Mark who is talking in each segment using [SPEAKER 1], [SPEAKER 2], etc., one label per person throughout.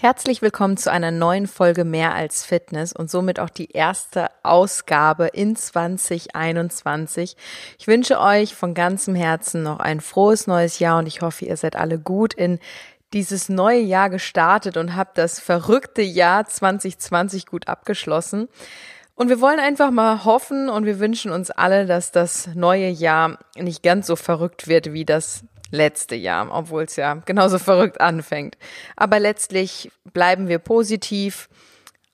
[SPEAKER 1] Herzlich willkommen zu einer neuen Folge Mehr als Fitness und somit auch die erste Ausgabe in 2021. Ich wünsche euch von ganzem Herzen noch ein frohes neues Jahr und ich hoffe, ihr seid alle gut in dieses neue Jahr gestartet und habt das verrückte Jahr 2020 gut abgeschlossen. Und wir wollen einfach mal hoffen und wir wünschen uns alle, dass das neue Jahr nicht ganz so verrückt wird wie das letzte Jahr, obwohl es ja genauso verrückt anfängt. Aber letztlich bleiben wir positiv,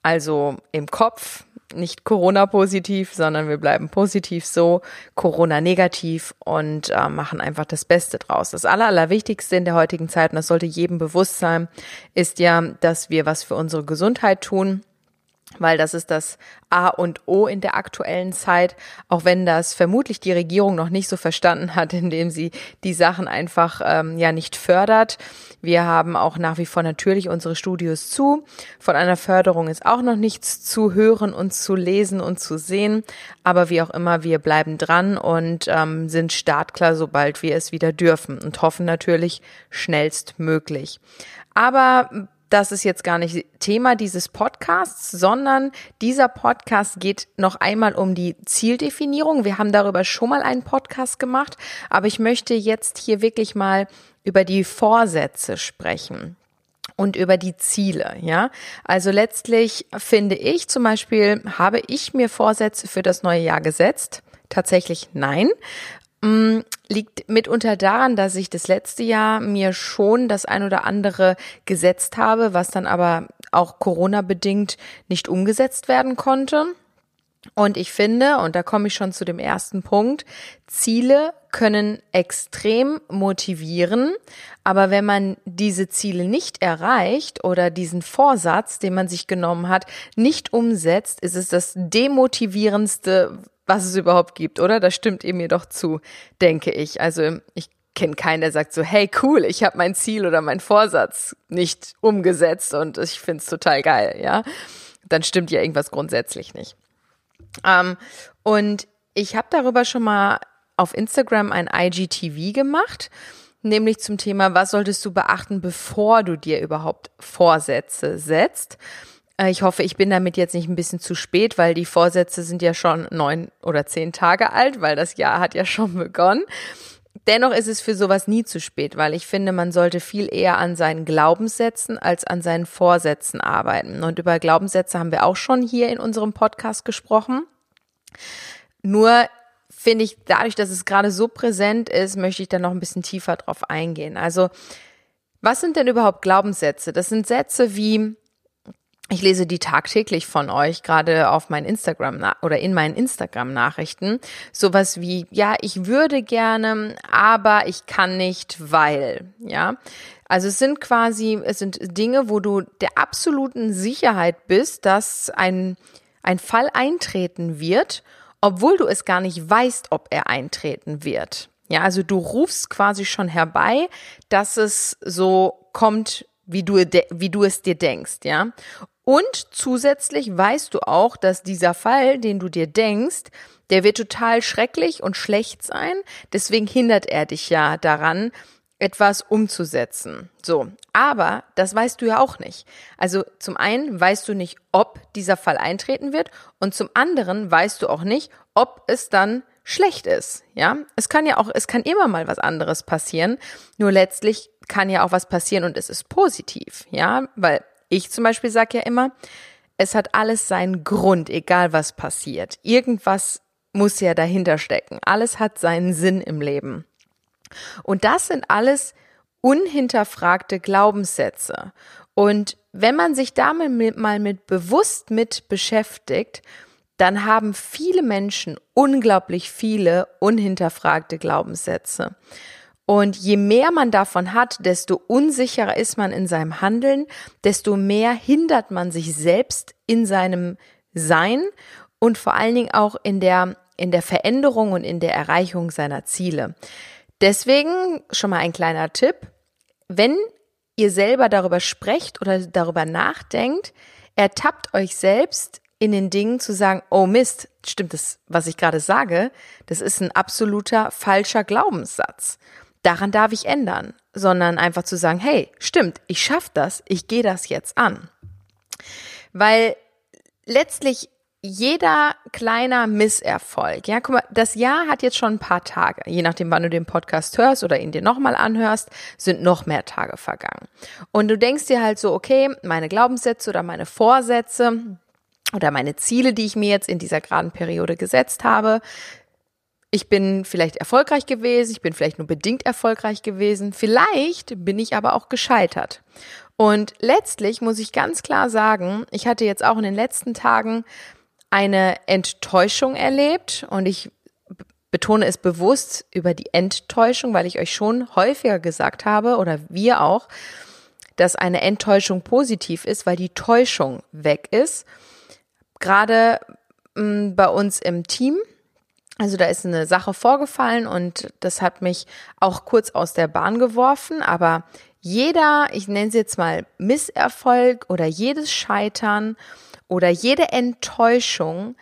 [SPEAKER 1] also im Kopf, nicht Corona-positiv, sondern wir bleiben positiv so, Corona-negativ und äh, machen einfach das Beste draus. Das Aller, Allerwichtigste in der heutigen Zeit, und das sollte jedem bewusst sein, ist ja, dass wir was für unsere Gesundheit tun weil das ist das A und O in der aktuellen Zeit, auch wenn das vermutlich die Regierung noch nicht so verstanden hat, indem sie die Sachen einfach ähm, ja nicht fördert. Wir haben auch nach wie vor natürlich unsere Studios zu. Von einer Förderung ist auch noch nichts zu hören und zu lesen und zu sehen. Aber wie auch immer, wir bleiben dran und ähm, sind startklar, sobald wir es wieder dürfen und hoffen natürlich schnellstmöglich. Aber das ist jetzt gar nicht Thema dieses Podcasts, sondern dieser Podcast geht noch einmal um die Zieldefinierung. Wir haben darüber schon mal einen Podcast gemacht, aber ich möchte jetzt hier wirklich mal über die Vorsätze sprechen und über die Ziele, ja. Also letztlich finde ich zum Beispiel, habe ich mir Vorsätze für das neue Jahr gesetzt? Tatsächlich nein. Mm, liegt mitunter daran, dass ich das letzte Jahr mir schon das ein oder andere gesetzt habe, was dann aber auch Corona bedingt nicht umgesetzt werden konnte. Und ich finde, und da komme ich schon zu dem ersten Punkt, Ziele können extrem motivieren, aber wenn man diese Ziele nicht erreicht oder diesen Vorsatz, den man sich genommen hat, nicht umsetzt, ist es das demotivierendste, was es überhaupt gibt, oder? Da stimmt ihr mir doch zu, denke ich. Also ich kenne keinen, der sagt so, hey cool, ich habe mein Ziel oder mein Vorsatz nicht umgesetzt und ich find's total geil, ja. Dann stimmt ja irgendwas grundsätzlich nicht. Ähm, und ich habe darüber schon mal auf Instagram ein IGTV gemacht, nämlich zum Thema, was solltest du beachten, bevor du dir überhaupt Vorsätze setzt. Äh, ich hoffe, ich bin damit jetzt nicht ein bisschen zu spät, weil die Vorsätze sind ja schon neun oder zehn Tage alt, weil das Jahr hat ja schon begonnen. Dennoch ist es für sowas nie zu spät, weil ich finde, man sollte viel eher an seinen Glaubenssätzen als an seinen Vorsätzen arbeiten. Und über Glaubenssätze haben wir auch schon hier in unserem Podcast gesprochen. Nur finde ich, dadurch, dass es gerade so präsent ist, möchte ich da noch ein bisschen tiefer drauf eingehen. Also, was sind denn überhaupt Glaubenssätze? Das sind Sätze wie, ich lese die tagtäglich von euch, gerade auf meinen Instagram oder in meinen Instagram-Nachrichten. Sowas wie, ja, ich würde gerne, aber ich kann nicht, weil, ja. Also es sind quasi, es sind Dinge, wo du der absoluten Sicherheit bist, dass ein, ein Fall eintreten wird, obwohl du es gar nicht weißt, ob er eintreten wird. Ja, also du rufst quasi schon herbei, dass es so kommt, wie du, wie du es dir denkst, ja. Und zusätzlich weißt du auch, dass dieser Fall, den du dir denkst, der wird total schrecklich und schlecht sein. Deswegen hindert er dich ja daran, etwas umzusetzen. So. Aber das weißt du ja auch nicht. Also zum einen weißt du nicht, ob dieser Fall eintreten wird und zum anderen weißt du auch nicht, ob es dann schlecht ist. Ja, es kann ja auch, es kann immer mal was anderes passieren. Nur letztlich kann ja auch was passieren und es ist positiv. Ja, weil ich zum Beispiel sage ja immer, es hat alles seinen Grund, egal was passiert. Irgendwas muss ja dahinter stecken. Alles hat seinen Sinn im Leben. Und das sind alles unhinterfragte Glaubenssätze. Und wenn man sich damit mal mit bewusst mit beschäftigt, dann haben viele Menschen unglaublich viele unhinterfragte Glaubenssätze. Und je mehr man davon hat, desto unsicherer ist man in seinem Handeln, desto mehr hindert man sich selbst in seinem Sein und vor allen Dingen auch in der, in der Veränderung und in der Erreichung seiner Ziele. Deswegen schon mal ein kleiner Tipp. Wenn ihr selber darüber sprecht oder darüber nachdenkt, ertappt euch selbst in den Dingen zu sagen, oh Mist, stimmt das, was ich gerade sage? Das ist ein absoluter falscher Glaubenssatz. Daran darf ich ändern. sondern einfach zu sagen, hey, stimmt, ich schaffe das, ich gehe das jetzt an. Weil letztlich jeder kleiner Misserfolg, ja, guck mal, das Jahr hat jetzt schon ein paar Tage, je nachdem, wann du den Podcast hörst oder ihn dir nochmal anhörst, sind noch mehr Tage vergangen. Und du denkst dir halt so, okay, meine Glaubenssätze oder meine Vorsätze oder meine Ziele, die ich mir jetzt in dieser geraden Periode gesetzt habe, ich bin vielleicht erfolgreich gewesen, ich bin vielleicht nur bedingt erfolgreich gewesen, vielleicht bin ich aber auch gescheitert. Und letztlich muss ich ganz klar sagen, ich hatte jetzt auch in den letzten Tagen eine Enttäuschung erlebt und ich betone es bewusst über die Enttäuschung, weil ich euch schon häufiger gesagt habe oder wir auch, dass eine Enttäuschung positiv ist, weil die Täuschung weg ist. Gerade bei uns im Team, also da ist eine Sache vorgefallen und das hat mich auch kurz aus der Bahn geworfen, aber jeder, ich nenne es jetzt mal Misserfolg oder jedes Scheitern oder jede Enttäuschung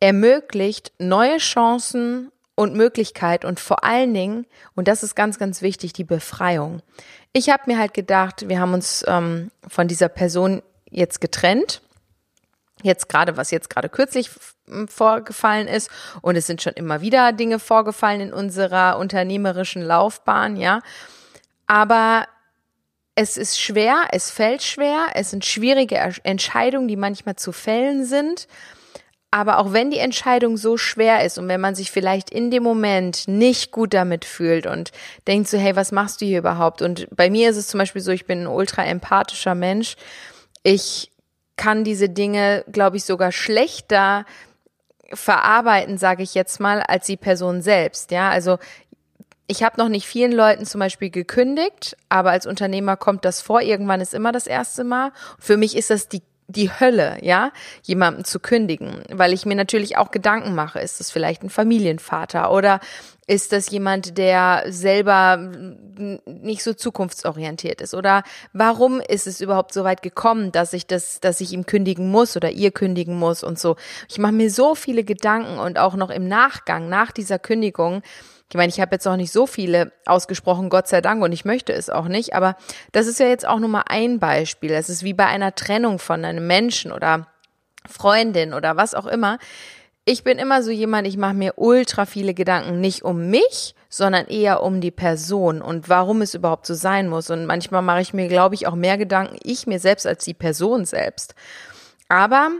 [SPEAKER 1] ermöglicht neue Chancen und Möglichkeit und vor allen Dingen, und das ist ganz, ganz wichtig, die Befreiung. Ich habe mir halt gedacht, wir haben uns ähm, von dieser Person jetzt getrennt. Jetzt gerade, was jetzt gerade kürzlich vorgefallen ist, und es sind schon immer wieder Dinge vorgefallen in unserer unternehmerischen Laufbahn, ja. Aber es ist schwer, es fällt schwer, es sind schwierige Entscheidungen, die manchmal zu fällen sind. Aber auch wenn die Entscheidung so schwer ist und wenn man sich vielleicht in dem Moment nicht gut damit fühlt und denkt so, hey, was machst du hier überhaupt? Und bei mir ist es zum Beispiel so, ich bin ein ultra empathischer Mensch. Ich kann diese Dinge, glaube ich, sogar schlechter verarbeiten, sage ich jetzt mal, als die Person selbst. Ja, also ich habe noch nicht vielen Leuten zum Beispiel gekündigt, aber als Unternehmer kommt das vor. Irgendwann ist immer das erste Mal. Für mich ist das die die Hölle, ja, jemanden zu kündigen, weil ich mir natürlich auch Gedanken mache, ist das vielleicht ein Familienvater oder ist das jemand, der selber nicht so zukunftsorientiert ist oder warum ist es überhaupt so weit gekommen, dass ich das, dass ich ihm kündigen muss oder ihr kündigen muss und so. Ich mache mir so viele Gedanken und auch noch im Nachgang nach dieser Kündigung ich meine, ich habe jetzt auch nicht so viele ausgesprochen, Gott sei Dank, und ich möchte es auch nicht, aber das ist ja jetzt auch nur mal ein Beispiel. Es ist wie bei einer Trennung von einem Menschen oder Freundin oder was auch immer. Ich bin immer so jemand, ich mache mir ultra viele Gedanken, nicht um mich, sondern eher um die Person und warum es überhaupt so sein muss. Und manchmal mache ich mir, glaube ich, auch mehr Gedanken, ich mir selbst als die Person selbst. Aber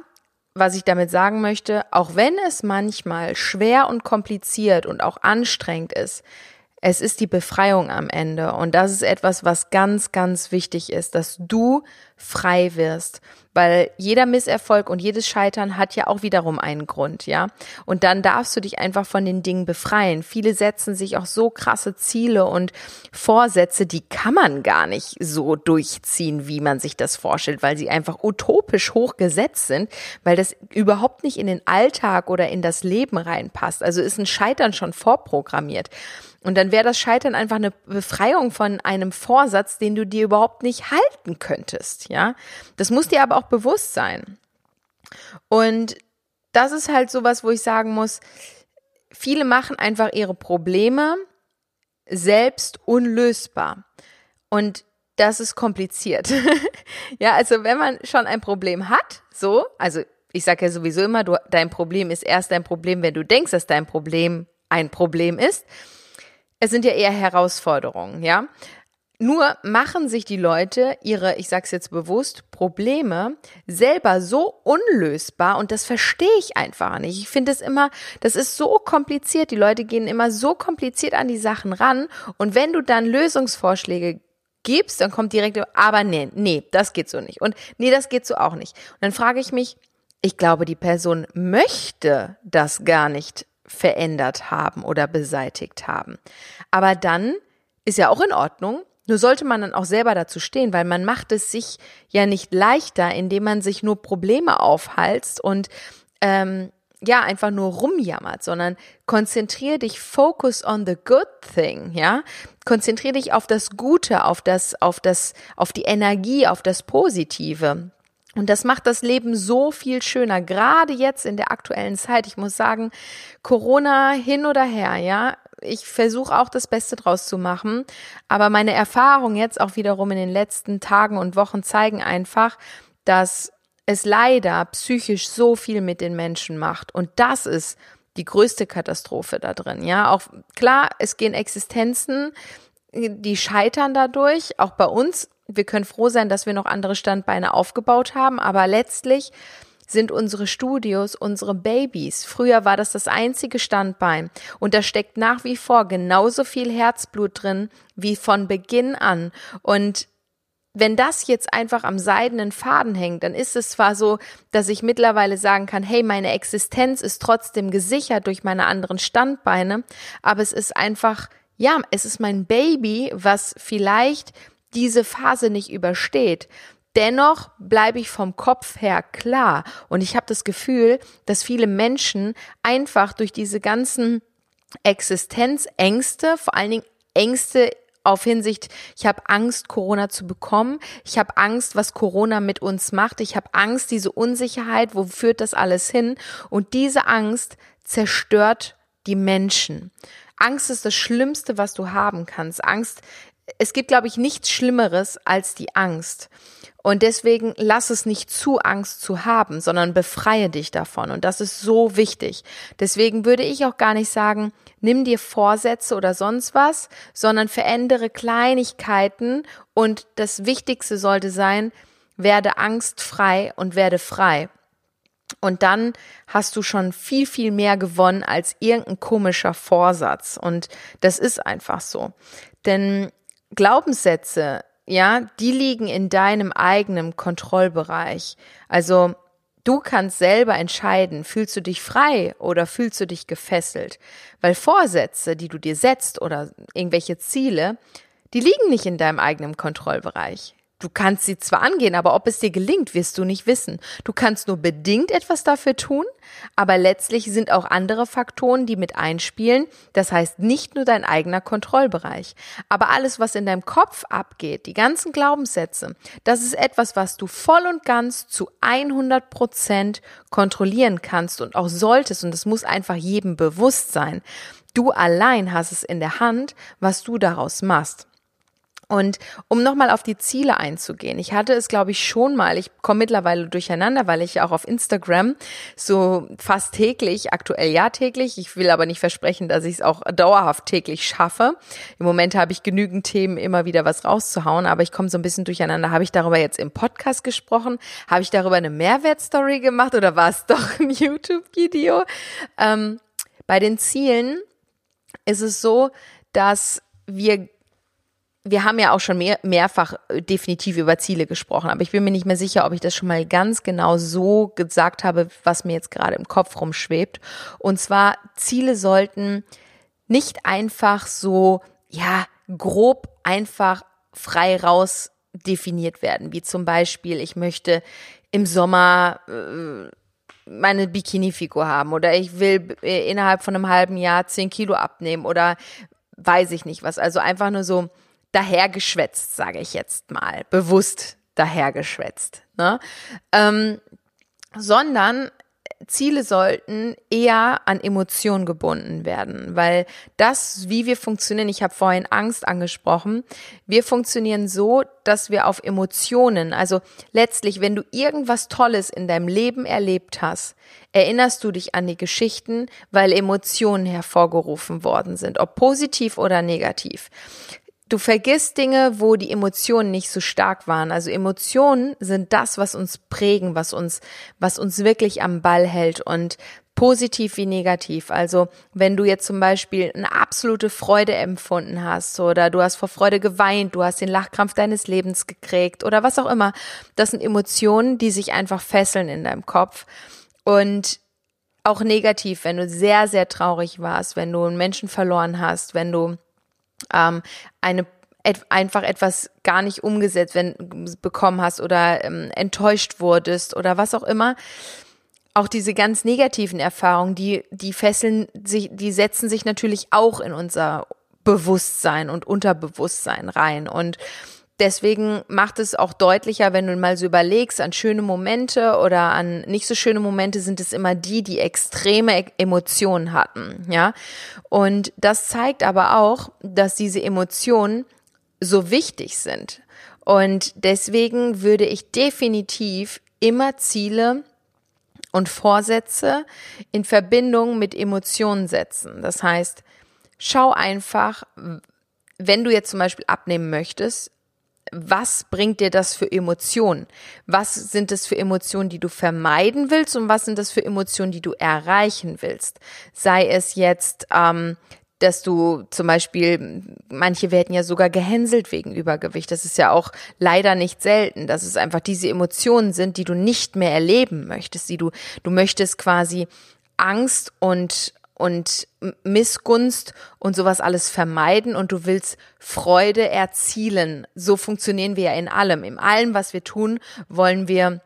[SPEAKER 1] was ich damit sagen möchte, auch wenn es manchmal schwer und kompliziert und auch anstrengend ist, es ist die Befreiung am Ende. Und das ist etwas, was ganz, ganz wichtig ist, dass du frei wirst. Weil jeder Misserfolg und jedes Scheitern hat ja auch wiederum einen Grund, ja. Und dann darfst du dich einfach von den Dingen befreien. Viele setzen sich auch so krasse Ziele und Vorsätze, die kann man gar nicht so durchziehen, wie man sich das vorstellt, weil sie einfach utopisch hoch gesetzt sind, weil das überhaupt nicht in den Alltag oder in das Leben reinpasst. Also ist ein Scheitern schon vorprogrammiert. Und dann wäre das Scheitern einfach eine Befreiung von einem Vorsatz, den du dir überhaupt nicht halten könntest, ja. Das muss dir aber auch bewusst sein. Und das ist halt sowas, wo ich sagen muss, viele machen einfach ihre Probleme selbst unlösbar. Und das ist kompliziert. ja, also wenn man schon ein Problem hat, so, also ich sage ja sowieso immer, du, dein Problem ist erst ein Problem, wenn du denkst, dass dein Problem ein Problem ist es sind ja eher Herausforderungen, ja. Nur machen sich die Leute ihre, ich sag's jetzt bewusst, Probleme selber so unlösbar und das verstehe ich einfach nicht. Ich finde es immer, das ist so kompliziert. Die Leute gehen immer so kompliziert an die Sachen ran und wenn du dann Lösungsvorschläge gibst, dann kommt direkt, aber nee, nee, das geht so nicht und nee, das geht so auch nicht. Und dann frage ich mich, ich glaube, die Person möchte das gar nicht verändert haben oder beseitigt haben. Aber dann ist ja auch in Ordnung. Nur sollte man dann auch selber dazu stehen, weil man macht es sich ja nicht leichter, indem man sich nur Probleme aufhalst und ähm, ja einfach nur rumjammert, sondern konzentriere dich, focus on the good thing, ja, konzentriere dich auf das Gute, auf das, auf das, auf die Energie, auf das Positive. Und das macht das Leben so viel schöner, gerade jetzt in der aktuellen Zeit. Ich muss sagen, Corona hin oder her, ja, ich versuche auch das Beste draus zu machen. Aber meine Erfahrungen jetzt auch wiederum in den letzten Tagen und Wochen zeigen einfach, dass es leider psychisch so viel mit den Menschen macht. Und das ist die größte Katastrophe da drin. Ja, auch klar, es gehen Existenzen, die scheitern dadurch, auch bei uns. Wir können froh sein, dass wir noch andere Standbeine aufgebaut haben, aber letztlich sind unsere Studios unsere Babys. Früher war das das einzige Standbein und da steckt nach wie vor genauso viel Herzblut drin wie von Beginn an und wenn das jetzt einfach am seidenen Faden hängt, dann ist es zwar so, dass ich mittlerweile sagen kann, hey, meine Existenz ist trotzdem gesichert durch meine anderen Standbeine, aber es ist einfach, ja, es ist mein Baby, was vielleicht diese Phase nicht übersteht. Dennoch bleibe ich vom Kopf her klar und ich habe das Gefühl, dass viele Menschen einfach durch diese ganzen Existenzängste, vor allen Dingen Ängste auf Hinsicht, ich habe Angst, Corona zu bekommen. Ich habe Angst, was Corona mit uns macht. Ich habe Angst, diese Unsicherheit, wo führt das alles hin? Und diese Angst zerstört die Menschen. Angst ist das Schlimmste, was du haben kannst. Angst, es gibt, glaube ich, nichts Schlimmeres als die Angst. Und deswegen lass es nicht zu, Angst zu haben, sondern befreie dich davon. Und das ist so wichtig. Deswegen würde ich auch gar nicht sagen, nimm dir Vorsätze oder sonst was, sondern verändere Kleinigkeiten. Und das Wichtigste sollte sein, werde angstfrei und werde frei. Und dann hast du schon viel, viel mehr gewonnen als irgendein komischer Vorsatz. Und das ist einfach so. Denn Glaubenssätze ja, die liegen in deinem eigenen Kontrollbereich. Also du kannst selber entscheiden, fühlst du dich frei oder fühlst du dich gefesselt? Weil Vorsätze, die du dir setzt oder irgendwelche Ziele, die liegen nicht in deinem eigenen Kontrollbereich. Du kannst sie zwar angehen, aber ob es dir gelingt, wirst du nicht wissen. Du kannst nur bedingt etwas dafür tun, aber letztlich sind auch andere Faktoren, die mit einspielen. Das heißt nicht nur dein eigener Kontrollbereich. Aber alles, was in deinem Kopf abgeht, die ganzen Glaubenssätze, das ist etwas, was du voll und ganz zu 100 Prozent kontrollieren kannst und auch solltest. Und es muss einfach jedem bewusst sein. Du allein hast es in der Hand, was du daraus machst. Und um nochmal auf die Ziele einzugehen, ich hatte es, glaube ich, schon mal, ich komme mittlerweile durcheinander, weil ich auch auf Instagram so fast täglich, aktuell ja täglich, ich will aber nicht versprechen, dass ich es auch dauerhaft täglich schaffe. Im Moment habe ich genügend Themen, immer wieder was rauszuhauen, aber ich komme so ein bisschen durcheinander. Habe ich darüber jetzt im Podcast gesprochen? Habe ich darüber eine Mehrwertstory gemacht oder war es doch ein YouTube-Video? Ähm, bei den Zielen ist es so, dass wir wir haben ja auch schon mehr, mehrfach äh, definitiv über Ziele gesprochen, aber ich bin mir nicht mehr sicher, ob ich das schon mal ganz genau so gesagt habe, was mir jetzt gerade im Kopf rumschwebt. Und zwar, Ziele sollten nicht einfach so, ja, grob einfach frei raus definiert werden, wie zum Beispiel, ich möchte im Sommer äh, meine Bikini-Figur haben oder ich will äh, innerhalb von einem halben Jahr zehn Kilo abnehmen oder weiß ich nicht was. Also einfach nur so, dahergeschwätzt, sage ich jetzt mal, bewusst dahergeschwätzt, ne? Ähm, sondern Ziele sollten eher an Emotionen gebunden werden, weil das, wie wir funktionieren, ich habe vorhin Angst angesprochen, wir funktionieren so, dass wir auf Emotionen, also letztlich, wenn du irgendwas Tolles in deinem Leben erlebt hast, erinnerst du dich an die Geschichten, weil Emotionen hervorgerufen worden sind, ob positiv oder negativ du vergisst Dinge, wo die Emotionen nicht so stark waren. Also Emotionen sind das, was uns prägen, was uns, was uns wirklich am Ball hält und positiv wie negativ. Also wenn du jetzt zum Beispiel eine absolute Freude empfunden hast oder du hast vor Freude geweint, du hast den Lachkrampf deines Lebens gekriegt oder was auch immer, das sind Emotionen, die sich einfach fesseln in deinem Kopf und auch negativ, wenn du sehr, sehr traurig warst, wenn du einen Menschen verloren hast, wenn du ähm, eine einfach etwas gar nicht umgesetzt wenn, bekommen hast oder ähm, enttäuscht wurdest oder was auch immer. Auch diese ganz negativen Erfahrungen, die, die fesseln sich, die setzen sich natürlich auch in unser Bewusstsein und Unterbewusstsein rein. Und deswegen macht es auch deutlicher, wenn du mal so überlegst, an schöne Momente oder an nicht so schöne Momente sind es immer die, die extreme Emotionen hatten, ja. Und das zeigt aber auch, dass diese Emotionen so wichtig sind. Und deswegen würde ich definitiv immer Ziele und Vorsätze in Verbindung mit Emotionen setzen. Das heißt, schau einfach, wenn du jetzt zum Beispiel abnehmen möchtest, was bringt dir das für Emotionen? Was sind es für Emotionen, die du vermeiden willst und was sind das für Emotionen, die du erreichen willst? Sei es jetzt ähm, dass du zum Beispiel, manche werden ja sogar gehänselt wegen Übergewicht. Das ist ja auch leider nicht selten, dass es einfach diese Emotionen sind, die du nicht mehr erleben möchtest, die du, du möchtest quasi Angst und, und Missgunst und sowas alles vermeiden und du willst Freude erzielen. So funktionieren wir ja in allem. In allem, was wir tun, wollen wir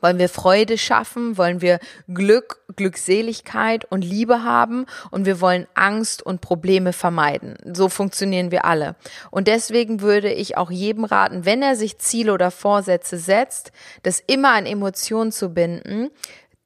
[SPEAKER 1] wollen wir Freude schaffen? Wollen wir Glück, Glückseligkeit und Liebe haben? Und wir wollen Angst und Probleme vermeiden. So funktionieren wir alle. Und deswegen würde ich auch jedem raten, wenn er sich Ziele oder Vorsätze setzt, das immer an Emotionen zu binden,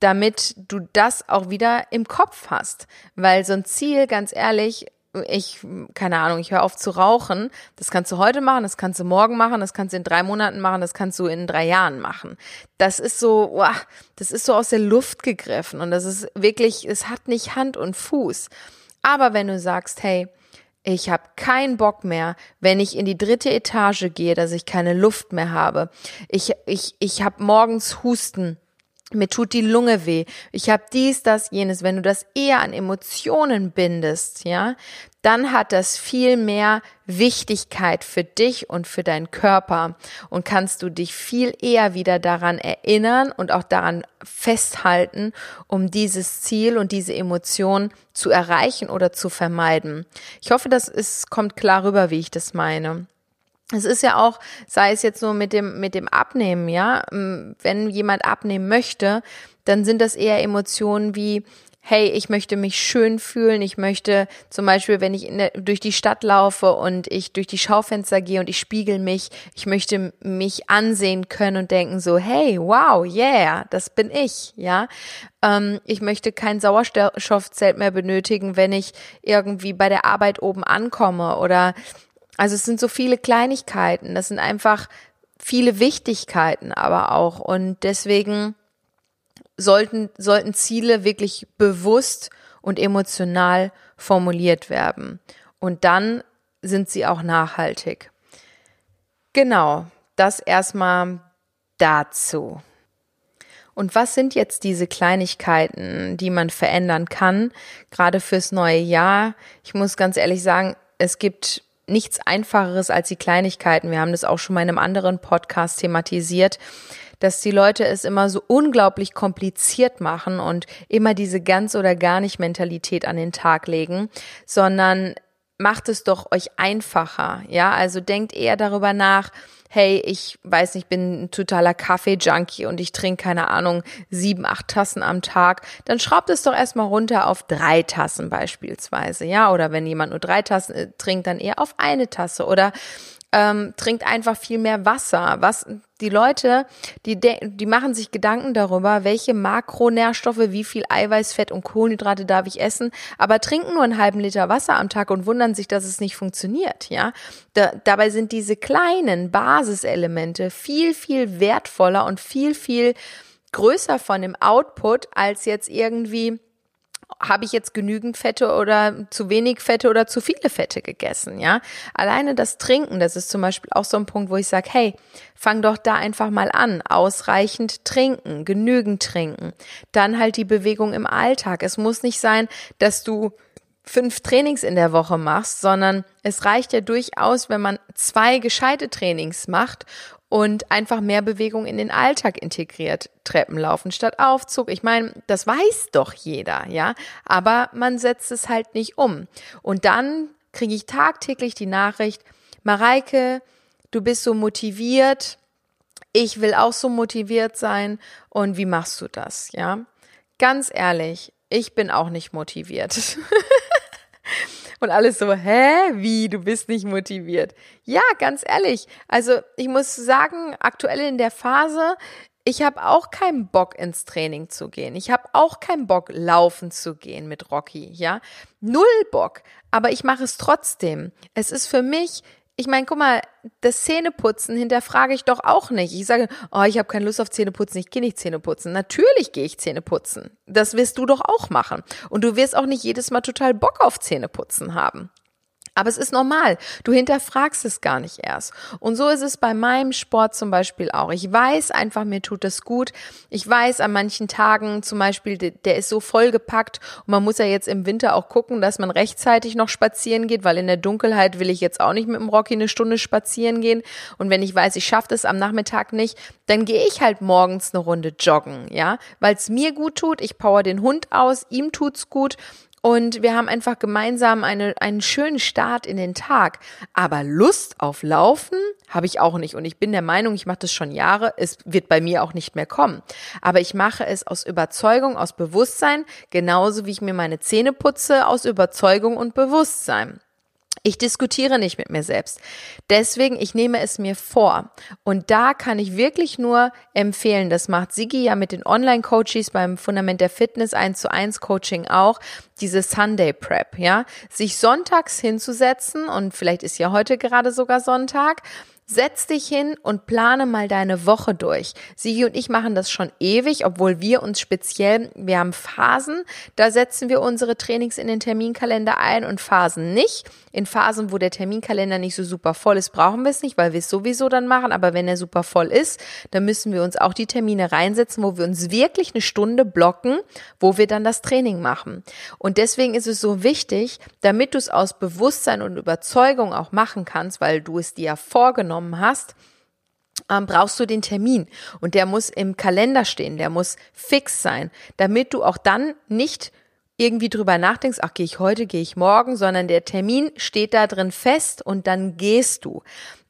[SPEAKER 1] damit du das auch wieder im Kopf hast. Weil so ein Ziel, ganz ehrlich, ich, keine Ahnung, ich höre auf zu rauchen. Das kannst du heute machen, das kannst du morgen machen, das kannst du in drei Monaten machen, das kannst du in drei Jahren machen. Das ist so, wow, das ist so aus der Luft gegriffen und das ist wirklich, es hat nicht Hand und Fuß. Aber wenn du sagst, hey, ich habe keinen Bock mehr, wenn ich in die dritte Etage gehe, dass ich keine Luft mehr habe. Ich, ich, ich habe morgens Husten mir tut die Lunge weh, ich habe dies, das, jenes, wenn du das eher an Emotionen bindest, ja, dann hat das viel mehr Wichtigkeit für dich und für deinen Körper und kannst du dich viel eher wieder daran erinnern und auch daran festhalten, um dieses Ziel und diese Emotion zu erreichen oder zu vermeiden. Ich hoffe, das ist, kommt klar rüber, wie ich das meine. Es ist ja auch, sei es jetzt nur mit dem, mit dem Abnehmen, ja, ähm, wenn jemand abnehmen möchte, dann sind das eher Emotionen wie, hey, ich möchte mich schön fühlen, ich möchte zum Beispiel, wenn ich der, durch die Stadt laufe und ich durch die Schaufenster gehe und ich spiegel mich, ich möchte mich ansehen können und denken so, hey, wow, yeah, das bin ich, ja. Ähm, ich möchte kein Sauerstoffzelt mehr benötigen, wenn ich irgendwie bei der Arbeit oben ankomme oder also es sind so viele Kleinigkeiten, das sind einfach viele Wichtigkeiten aber auch und deswegen sollten, sollten Ziele wirklich bewusst und emotional formuliert werden. Und dann sind sie auch nachhaltig. Genau, das erstmal dazu. Und was sind jetzt diese Kleinigkeiten, die man verändern kann, gerade fürs neue Jahr? Ich muss ganz ehrlich sagen, es gibt nichts Einfacheres als die Kleinigkeiten. Wir haben das auch schon mal in einem anderen Podcast thematisiert, dass die Leute es immer so unglaublich kompliziert machen und immer diese ganz oder gar nicht Mentalität an den Tag legen, sondern macht es doch euch einfacher. Ja, also denkt eher darüber nach, hey, ich weiß nicht, bin ein totaler Kaffee-Junkie und ich trinke, keine Ahnung, sieben, acht Tassen am Tag, dann schraubt es doch erstmal runter auf drei Tassen beispielsweise, ja, oder wenn jemand nur drei Tassen äh, trinkt, dann eher auf eine Tasse. Oder ähm, trinkt einfach viel mehr Wasser. Was die Leute, die die machen sich Gedanken darüber, welche Makronährstoffe, wie viel Eiweiß, Fett und Kohlenhydrate darf ich essen, aber trinken nur einen halben Liter Wasser am Tag und wundern sich, dass es nicht funktioniert. Ja, da, dabei sind diese kleinen Basiselemente viel viel wertvoller und viel viel größer von dem Output als jetzt irgendwie habe ich jetzt genügend Fette oder zu wenig Fette oder zu viele Fette gegessen, ja? Alleine das Trinken, das ist zum Beispiel auch so ein Punkt, wo ich sage, hey, fang doch da einfach mal an, ausreichend trinken, genügend trinken, dann halt die Bewegung im Alltag. Es muss nicht sein, dass du fünf Trainings in der Woche machst, sondern es reicht ja durchaus, wenn man zwei gescheite Trainings macht und einfach mehr Bewegung in den Alltag integriert. Treppen laufen statt Aufzug. Ich meine, das weiß doch jeder, ja. Aber man setzt es halt nicht um. Und dann kriege ich tagtäglich die Nachricht, Mareike, du bist so motiviert. Ich will auch so motiviert sein. Und wie machst du das, ja? Ganz ehrlich, ich bin auch nicht motiviert. Und alles so, hä, wie, du bist nicht motiviert. Ja, ganz ehrlich. Also ich muss sagen, aktuell in der Phase, ich habe auch keinen Bock ins Training zu gehen. Ich habe auch keinen Bock laufen zu gehen mit Rocky, ja? Null Bock, aber ich mache es trotzdem. Es ist für mich ich meine, guck mal, das Zähneputzen hinterfrage ich doch auch nicht. Ich sage, oh, ich habe keine Lust auf Zähneputzen, ich gehe nicht Zähneputzen. Natürlich gehe ich Zähneputzen. Das wirst du doch auch machen. Und du wirst auch nicht jedes Mal total Bock auf Zähneputzen haben. Aber es ist normal. Du hinterfragst es gar nicht erst. Und so ist es bei meinem Sport zum Beispiel auch. Ich weiß einfach, mir tut es gut. Ich weiß, an manchen Tagen zum Beispiel, der ist so vollgepackt und man muss ja jetzt im Winter auch gucken, dass man rechtzeitig noch spazieren geht, weil in der Dunkelheit will ich jetzt auch nicht mit dem Rocky eine Stunde spazieren gehen. Und wenn ich weiß, ich schaffe das am Nachmittag nicht, dann gehe ich halt morgens eine Runde joggen, ja, weil es mir gut tut. Ich power den Hund aus, ihm tut's gut und wir haben einfach gemeinsam eine, einen schönen Start in den Tag. Aber Lust auf Laufen habe ich auch nicht. Und ich bin der Meinung, ich mache das schon Jahre, es wird bei mir auch nicht mehr kommen. Aber ich mache es aus Überzeugung, aus Bewusstsein, genauso wie ich mir meine Zähne putze, aus Überzeugung und Bewusstsein. Ich diskutiere nicht mit mir selbst. Deswegen, ich nehme es mir vor. Und da kann ich wirklich nur empfehlen, das macht Sigi ja mit den Online-Coaches beim Fundament der Fitness 1 zu 1 Coaching auch, diese Sunday Prep, ja, sich sonntags hinzusetzen und vielleicht ist ja heute gerade sogar Sonntag Setz dich hin und plane mal deine Woche durch. Sie und ich machen das schon ewig, obwohl wir uns speziell, wir haben Phasen, da setzen wir unsere Trainings in den Terminkalender ein und Phasen nicht. In Phasen, wo der Terminkalender nicht so super voll ist, brauchen wir es nicht, weil wir es sowieso dann machen. Aber wenn er super voll ist, dann müssen wir uns auch die Termine reinsetzen, wo wir uns wirklich eine Stunde blocken, wo wir dann das Training machen. Und deswegen ist es so wichtig, damit du es aus Bewusstsein und Überzeugung auch machen kannst, weil du es dir ja vorgenommen genommen hast, ähm, brauchst du den Termin. Und der muss im Kalender stehen, der muss fix sein, damit du auch dann nicht irgendwie drüber nachdenkst, ach, gehe ich heute, gehe ich morgen, sondern der Termin steht da drin fest und dann gehst du.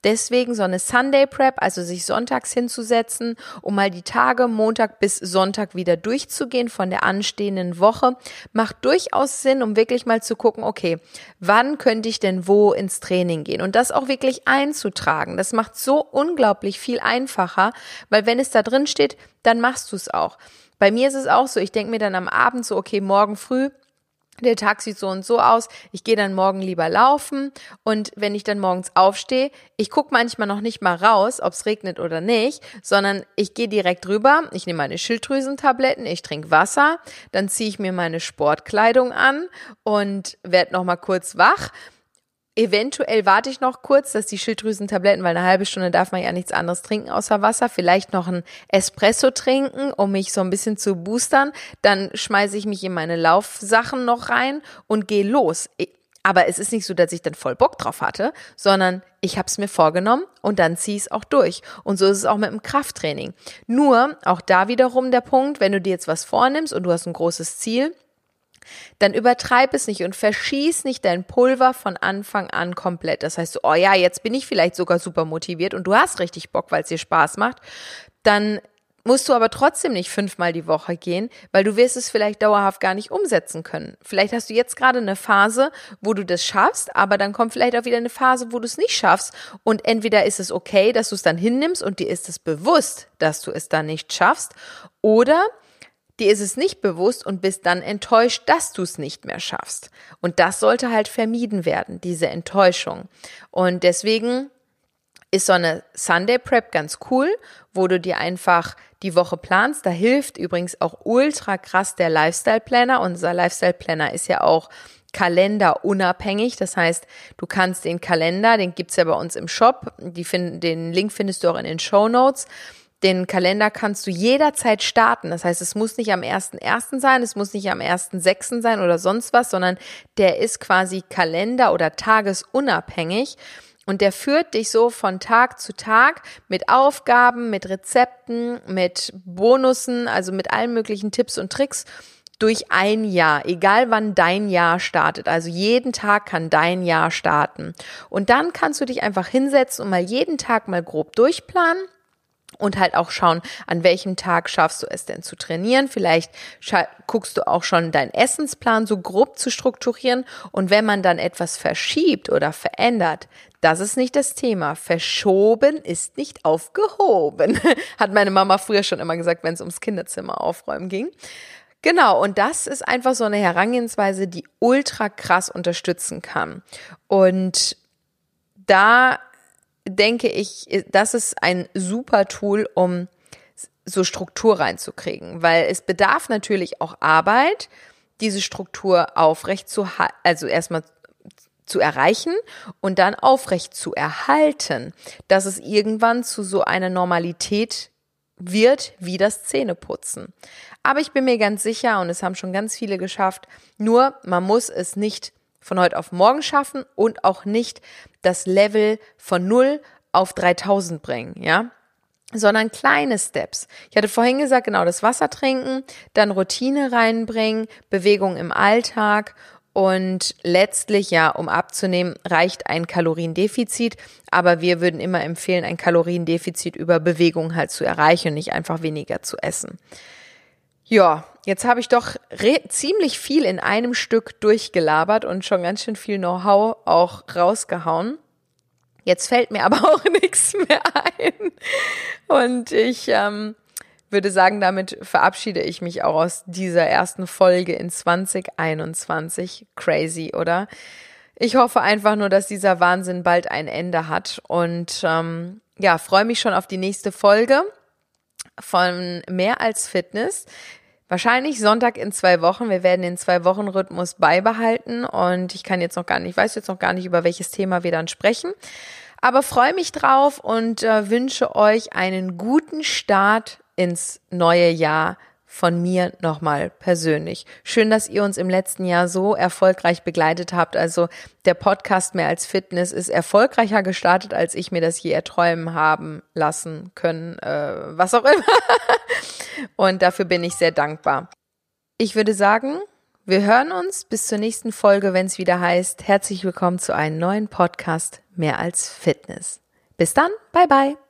[SPEAKER 1] Deswegen so eine Sunday Prep, also sich sonntags hinzusetzen, um mal die Tage Montag bis Sonntag wieder durchzugehen von der anstehenden Woche, macht durchaus Sinn, um wirklich mal zu gucken, okay, wann könnte ich denn wo ins Training gehen und das auch wirklich einzutragen. Das macht so unglaublich viel einfacher, weil wenn es da drin steht, dann machst du es auch. Bei mir ist es auch so, ich denke mir dann am Abend so, okay, morgen früh der Tag sieht so und so aus, ich gehe dann morgen lieber laufen und wenn ich dann morgens aufstehe, ich gucke manchmal noch nicht mal raus, ob es regnet oder nicht, sondern ich gehe direkt rüber, ich nehme meine Schilddrüsentabletten, ich trinke Wasser, dann ziehe ich mir meine Sportkleidung an und werde nochmal kurz wach Eventuell warte ich noch kurz, dass die Schilddrüsentabletten, weil eine halbe Stunde darf man ja nichts anderes trinken außer Wasser, vielleicht noch ein Espresso trinken, um mich so ein bisschen zu boostern. Dann schmeiße ich mich in meine Laufsachen noch rein und gehe los. Aber es ist nicht so, dass ich dann voll Bock drauf hatte, sondern ich habe es mir vorgenommen und dann ziehe ich es auch durch. Und so ist es auch mit dem Krafttraining. Nur, auch da wiederum der Punkt, wenn du dir jetzt was vornimmst und du hast ein großes Ziel, dann übertreib es nicht und verschieß nicht dein Pulver von Anfang an komplett. Das heißt, oh ja, jetzt bin ich vielleicht sogar super motiviert und du hast richtig Bock, weil es dir Spaß macht. Dann musst du aber trotzdem nicht fünfmal die Woche gehen, weil du wirst es vielleicht dauerhaft gar nicht umsetzen können. Vielleicht hast du jetzt gerade eine Phase, wo du das schaffst, aber dann kommt vielleicht auch wieder eine Phase, wo du es nicht schaffst. Und entweder ist es okay, dass du es dann hinnimmst und dir ist es bewusst, dass du es dann nicht schaffst, oder Dir ist es nicht bewusst und bist dann enttäuscht, dass du es nicht mehr schaffst. Und das sollte halt vermieden werden, diese Enttäuschung. Und deswegen ist so eine Sunday Prep ganz cool, wo du dir einfach die Woche planst. Da hilft übrigens auch ultra krass der Lifestyle Planner. Unser Lifestyle Planner ist ja auch kalenderunabhängig. Das heißt, du kannst den Kalender, den gibt's ja bei uns im Shop, die finden, den Link findest du auch in den Show Notes den Kalender kannst du jederzeit starten. Das heißt, es muss nicht am 1.1. sein, es muss nicht am 1.6. sein oder sonst was, sondern der ist quasi Kalender- oder tagesunabhängig. Und der führt dich so von Tag zu Tag mit Aufgaben, mit Rezepten, mit Bonussen, also mit allen möglichen Tipps und Tricks durch ein Jahr, egal wann dein Jahr startet. Also jeden Tag kann dein Jahr starten. Und dann kannst du dich einfach hinsetzen und mal jeden Tag mal grob durchplanen und halt auch schauen, an welchem Tag schaffst du es denn zu trainieren. Vielleicht guckst du auch schon deinen Essensplan so grob zu strukturieren und wenn man dann etwas verschiebt oder verändert, das ist nicht das Thema. Verschoben ist nicht aufgehoben, hat meine Mama früher schon immer gesagt, wenn es ums Kinderzimmer aufräumen ging. Genau, und das ist einfach so eine Herangehensweise, die ultra krass unterstützen kann. Und da denke ich, das ist ein super Tool, um so Struktur reinzukriegen, weil es bedarf natürlich auch Arbeit, diese Struktur aufrecht zu, also erstmal zu erreichen und dann aufrecht zu erhalten, dass es irgendwann zu so einer Normalität wird wie das Zähneputzen. Aber ich bin mir ganz sicher, und es haben schon ganz viele geschafft, nur man muss es nicht von heute auf morgen schaffen und auch nicht das Level von 0 auf 3000 bringen, ja? sondern kleine Steps. Ich hatte vorhin gesagt, genau, das Wasser trinken, dann Routine reinbringen, Bewegung im Alltag und letztlich, ja, um abzunehmen, reicht ein Kaloriendefizit. Aber wir würden immer empfehlen, ein Kaloriendefizit über Bewegung halt zu erreichen und nicht einfach weniger zu essen. Ja, jetzt habe ich doch ziemlich viel in einem Stück durchgelabert und schon ganz schön viel Know-how auch rausgehauen. Jetzt fällt mir aber auch nichts mehr ein. Und ich ähm, würde sagen, damit verabschiede ich mich auch aus dieser ersten Folge in 2021. Crazy, oder? Ich hoffe einfach nur, dass dieser Wahnsinn bald ein Ende hat und ähm, ja, freue mich schon auf die nächste Folge von Mehr als Fitness. Wahrscheinlich Sonntag in zwei Wochen. Wir werden den zwei Wochen Rhythmus beibehalten und ich kann jetzt noch gar nicht, weiß jetzt noch gar nicht, über welches Thema wir dann sprechen. Aber freue mich drauf und äh, wünsche euch einen guten Start ins neue Jahr von mir nochmal persönlich. Schön, dass ihr uns im letzten Jahr so erfolgreich begleitet habt. Also der Podcast mehr als Fitness ist erfolgreicher gestartet, als ich mir das je erträumen haben lassen können, äh, was auch immer. Und dafür bin ich sehr dankbar. Ich würde sagen, wir hören uns bis zur nächsten Folge, wenn es wieder heißt, herzlich willkommen zu einem neuen Podcast mehr als Fitness. Bis dann, bye bye.